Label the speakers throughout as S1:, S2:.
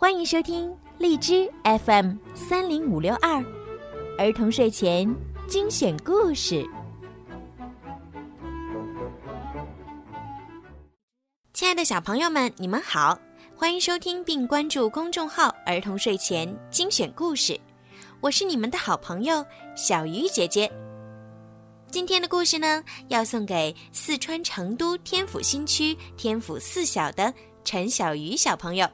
S1: 欢迎收听荔枝 FM 三零五六二儿童睡前精选故事。亲爱的小朋友们，你们好，欢迎收听并关注公众号“儿童睡前精选故事”，我是你们的好朋友小鱼姐姐。今天的故事呢，要送给四川成都天府新区天府四小的陈小鱼小朋友。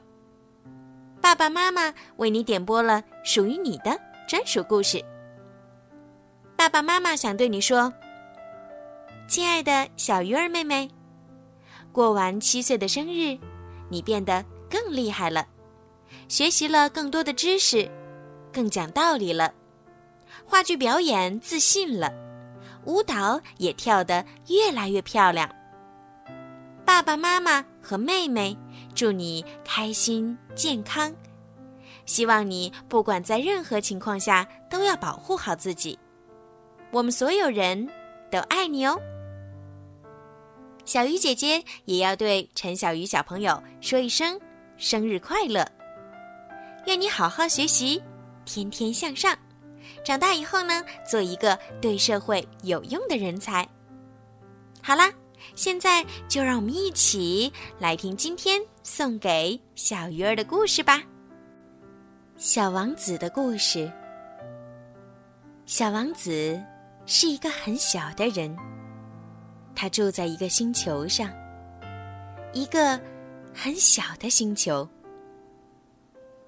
S1: 爸爸妈妈为你点播了属于你的专属故事。爸爸妈妈想对你说：“亲爱的小鱼儿妹妹，过完七岁的生日，你变得更厉害了，学习了更多的知识，更讲道理了，话剧表演自信了，舞蹈也跳得越来越漂亮。”爸爸妈妈和妹妹。祝你开心健康，希望你不管在任何情况下都要保护好自己。我们所有人都爱你哦。小鱼姐姐也要对陈小鱼小朋友说一声生日快乐，愿你好好学习，天天向上，长大以后呢，做一个对社会有用的人才。好啦。现在就让我们一起来听今天送给小鱼儿的故事吧。小王子的故事。小王子是一个很小的人，他住在一个星球上，一个很小的星球，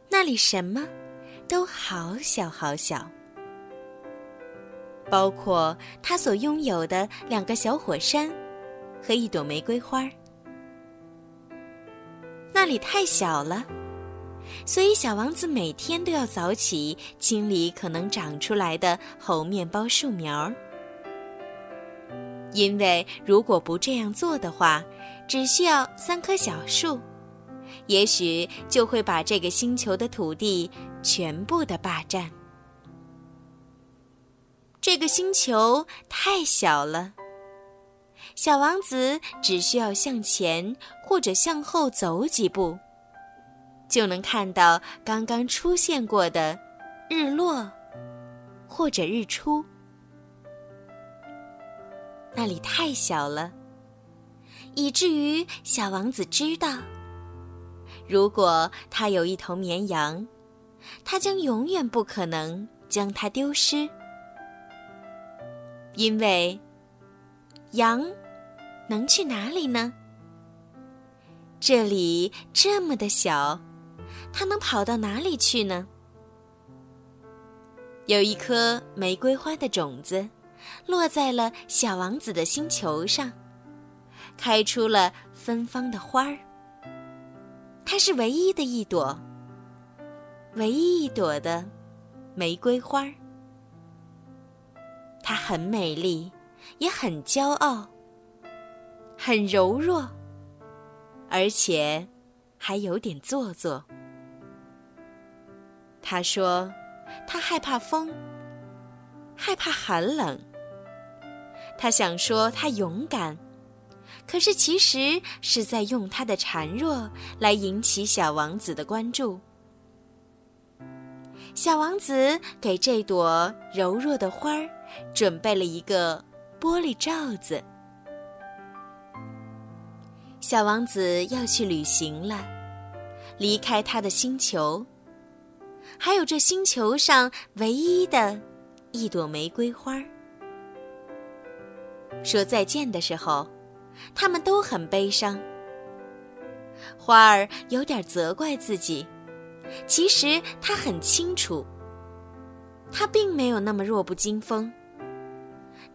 S1: 那里什么都好小好小，包括他所拥有的两个小火山。和一朵玫瑰花那里太小了，所以小王子每天都要早起清理可能长出来的猴面包树苗因为如果不这样做的话，只需要三棵小树，也许就会把这个星球的土地全部的霸占。这个星球太小了。小王子只需要向前或者向后走几步，就能看到刚刚出现过的日落或者日出。那里太小了，以至于小王子知道，如果他有一头绵羊，他将永远不可能将它丢失，因为。羊能去哪里呢？这里这么的小，它能跑到哪里去呢？有一颗玫瑰花的种子，落在了小王子的星球上，开出了芬芳的花儿。它是唯一的一朵，唯一一朵的玫瑰花儿。它很美丽。也很骄傲，很柔弱，而且还有点做作。他说：“他害怕风，害怕寒冷。”他想说他勇敢，可是其实是在用他的孱弱来引起小王子的关注。小王子给这朵柔弱的花儿准备了一个。玻璃罩子，小王子要去旅行了，离开他的星球，还有这星球上唯一的一朵玫瑰花。说再见的时候，他们都很悲伤。花儿有点责怪自己，其实他很清楚，他并没有那么弱不禁风。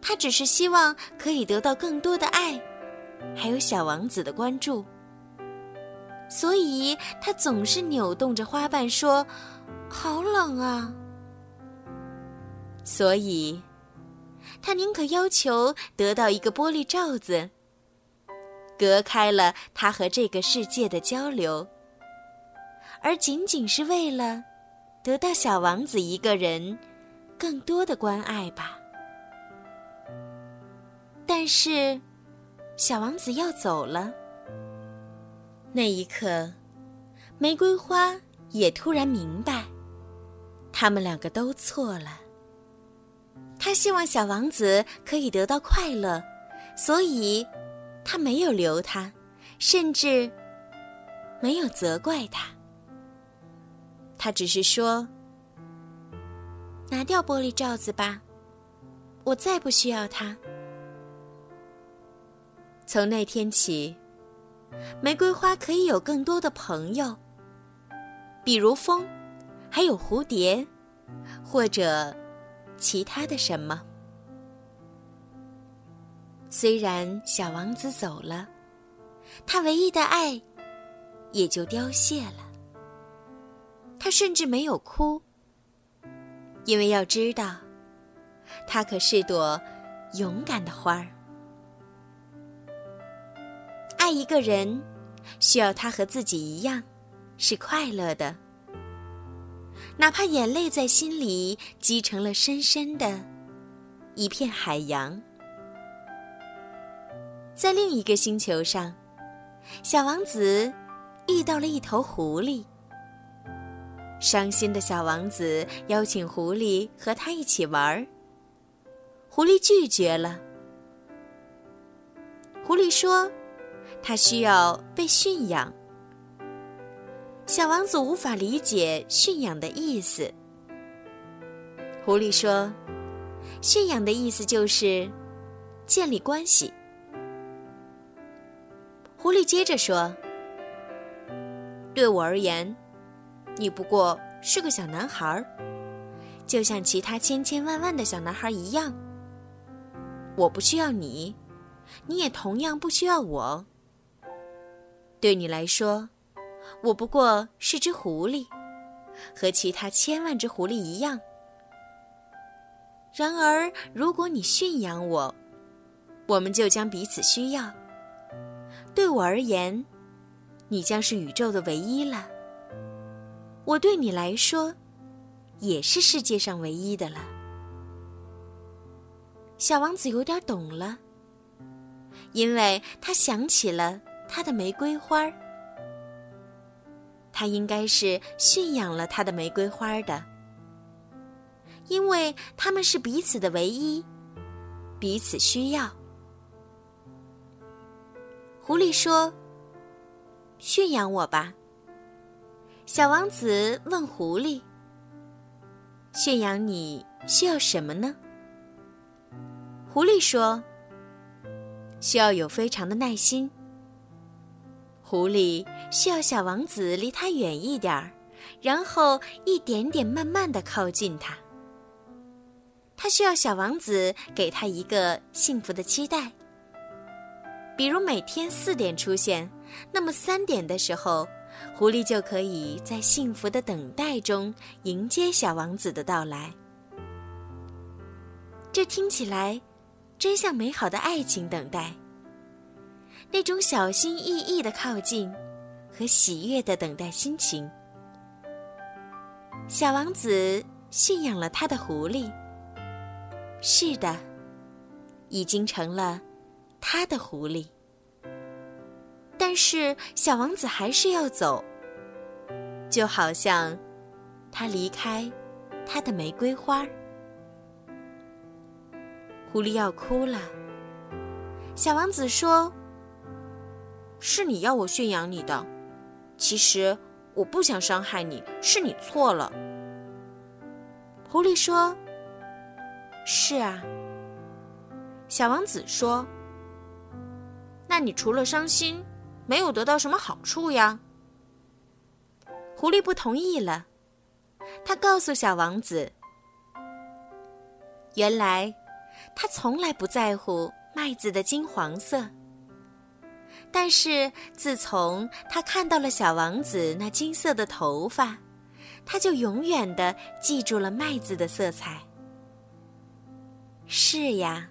S1: 他只是希望可以得到更多的爱，还有小王子的关注，所以他总是扭动着花瓣说：“好冷啊！”所以，他宁可要求得到一个玻璃罩子，隔开了他和这个世界的交流，而仅仅是为了得到小王子一个人更多的关爱吧。但是，小王子要走了。那一刻，玫瑰花也突然明白，他们两个都错了。他希望小王子可以得到快乐，所以，他没有留他，甚至没有责怪他。他只是说：“拿掉玻璃罩子吧，我再不需要它。”从那天起，玫瑰花可以有更多的朋友，比如风，还有蝴蝶，或者其他的什么。虽然小王子走了，他唯一的爱也就凋谢了。他甚至没有哭，因为要知道，它可是朵勇敢的花儿。爱一个人，需要他和自己一样，是快乐的，哪怕眼泪在心里积成了深深的一片海洋。在另一个星球上，小王子遇到了一头狐狸。伤心的小王子邀请狐狸和他一起玩儿。狐狸拒绝了。狐狸说：“他需要被驯养。”小王子无法理解驯养的意思。狐狸说：“驯养的意思就是建立关系。”狐狸接着说：“对我而言。”你不过是个小男孩儿，就像其他千千万万的小男孩一样。我不需要你，你也同样不需要我。对你来说，我不过是只狐狸，和其他千万只狐狸一样。然而，如果你驯养我，我们就将彼此需要。对我而言，你将是宇宙的唯一了。我对你来说，也是世界上唯一的了。小王子有点懂了，因为他想起了他的玫瑰花儿。他应该是驯养了他的玫瑰花的，因为他们是彼此的唯一，彼此需要。狐狸说：“驯养我吧。”小王子问狐狸：“驯养你需要什么呢？”狐狸说：“需要有非常的耐心。”狐狸需要小王子离他远一点儿，然后一点点慢慢的靠近他。他需要小王子给他一个幸福的期待，比如每天四点出现，那么三点的时候。狐狸就可以在幸福的等待中迎接小王子的到来。这听起来真像美好的爱情等待。那种小心翼翼的靠近和喜悦的等待心情。小王子驯养了他的狐狸。是的，已经成了他的狐狸。但是小王子还是要走，就好像他离开他的玫瑰花。狐狸要哭了。小王子说：“是你要我驯养你的，其实我不想伤害你，是你错了。”狐狸说：“是啊。”小王子说：“那你除了伤心？”没有得到什么好处呀。狐狸不同意了，他告诉小王子：“原来他从来不在乎麦子的金黄色，但是自从他看到了小王子那金色的头发，他就永远的记住了麦子的色彩。”是呀，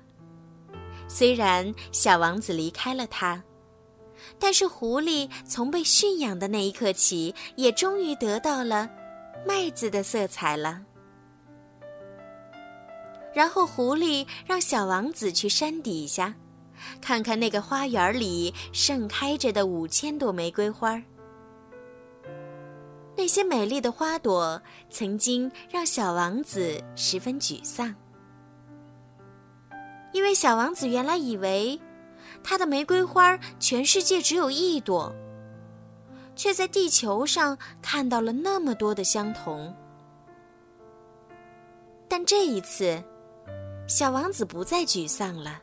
S1: 虽然小王子离开了他。但是狐狸从被驯养的那一刻起，也终于得到了麦子的色彩了。然后狐狸让小王子去山底下，看看那个花园里盛开着的五千朵玫瑰花。那些美丽的花朵曾经让小王子十分沮丧，因为小王子原来以为他的玫瑰花全世界只有一朵，却在地球上看到了那么多的相同。但这一次，小王子不再沮丧了。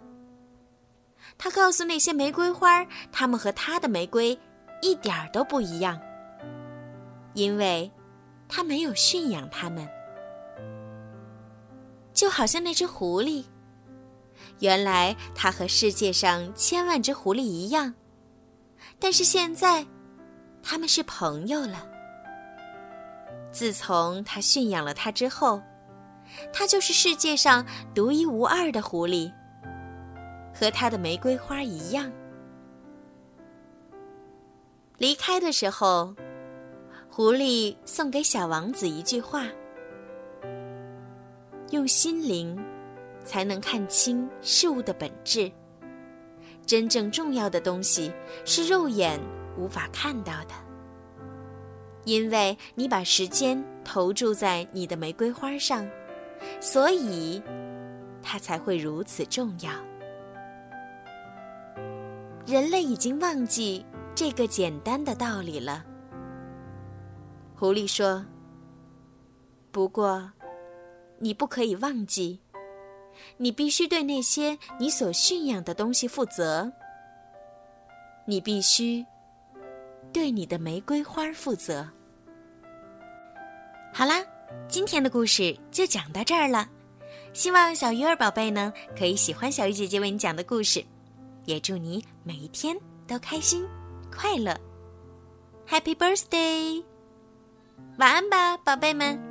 S1: 他告诉那些玫瑰花，它们和他的玫瑰一点儿都不一样。因为，他没有驯养它们，就好像那只狐狸。原来，它和世界上千万只狐狸一样，但是现在，他们是朋友了。自从他驯养了它之后，它就是世界上独一无二的狐狸，和他的玫瑰花一样。离开的时候。狐狸送给小王子一句话：“用心灵，才能看清事物的本质。真正重要的东西是肉眼无法看到的，因为你把时间投注在你的玫瑰花上，所以它才会如此重要。人类已经忘记这个简单的道理了。”狐狸说：“不过，你不可以忘记，你必须对那些你所驯养的东西负责。你必须对你的玫瑰花负责。”好啦，今天的故事就讲到这儿了。希望小鱼儿宝贝呢可以喜欢小鱼姐姐为你讲的故事，也祝你每一天都开心快乐。Happy birthday！晚安吧，宝贝们。